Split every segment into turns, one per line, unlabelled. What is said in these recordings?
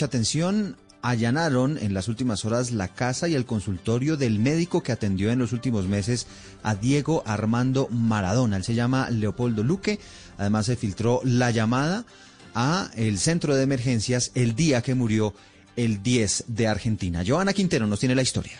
Mucha atención. Allanaron en las últimas horas la casa y el consultorio del médico que atendió en los últimos meses a Diego Armando Maradona. Él se llama Leopoldo Luque. Además se filtró la llamada a el centro de emergencias el día que murió el 10 de Argentina. Joana Quintero nos tiene la historia.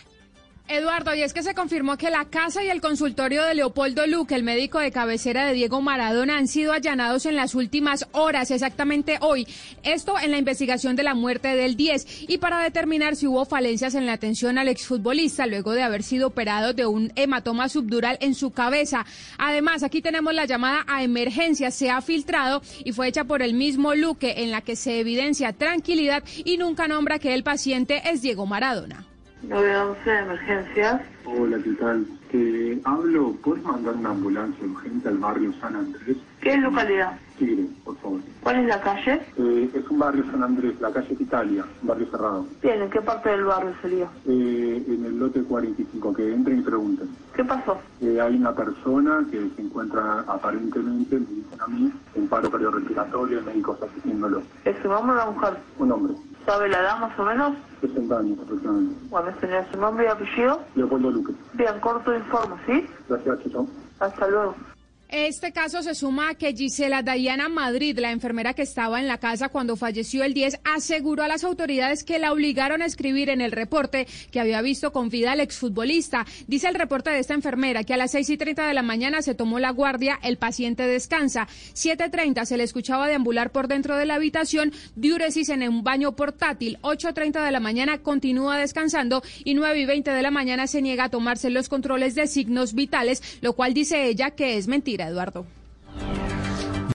Eduardo, y es que se confirmó que la casa y el consultorio de Leopoldo Luque, el médico de cabecera de Diego Maradona, han sido allanados en las últimas horas, exactamente hoy. Esto en la investigación de la muerte del 10 y para determinar si hubo falencias en la atención al exfutbolista luego de haber sido operado de un hematoma subdural en su cabeza. Además, aquí tenemos la llamada a emergencia, se ha filtrado y fue hecha por el mismo Luque en la que se evidencia tranquilidad y nunca nombra que el paciente es Diego Maradona.
911 de emergencias.
Hola, ¿qué tal? Te hablo, ¿puedes mandar una ambulancia urgente al barrio San Andrés?
¿Qué localidad?
Tigre, por favor.
¿Cuál es la calle?
Eh, es un barrio San Andrés, la calle Italia, un barrio cerrado.
Bien, ¿en qué parte del barrio sería?
Eh, en el lote 45, que entren y pregunten.
¿Qué pasó?
Eh, hay una persona que se encuentra aparentemente, me dicen a mí, en paro cardiorrespiratorio, médicos asistiéndolo.
¿Es un hombre o una mujer?
Un hombre,
¿Sabe la edad más o menos?
60 años aproximadamente.
Bueno, señor, su nombre y apellido.
Leopoldo Luque.
Bien, corto informe, ¿sí?
Gracias, Chicho.
Hasta luego.
Este caso se suma a que Gisela Dayana Madrid, la enfermera que estaba en la casa cuando falleció el 10, aseguró a las autoridades que la obligaron a escribir en el reporte que había visto con vida al exfutbolista. Dice el reporte de esta enfermera que a las 6 y 30 de la mañana se tomó la guardia, el paciente descansa. 7.30 se le escuchaba deambular por dentro de la habitación, diuresis en un baño portátil. 8.30 de la mañana continúa descansando y 9 y 20 de la mañana se niega a tomarse los controles de signos vitales, lo cual dice ella que es mentira. Eduardo.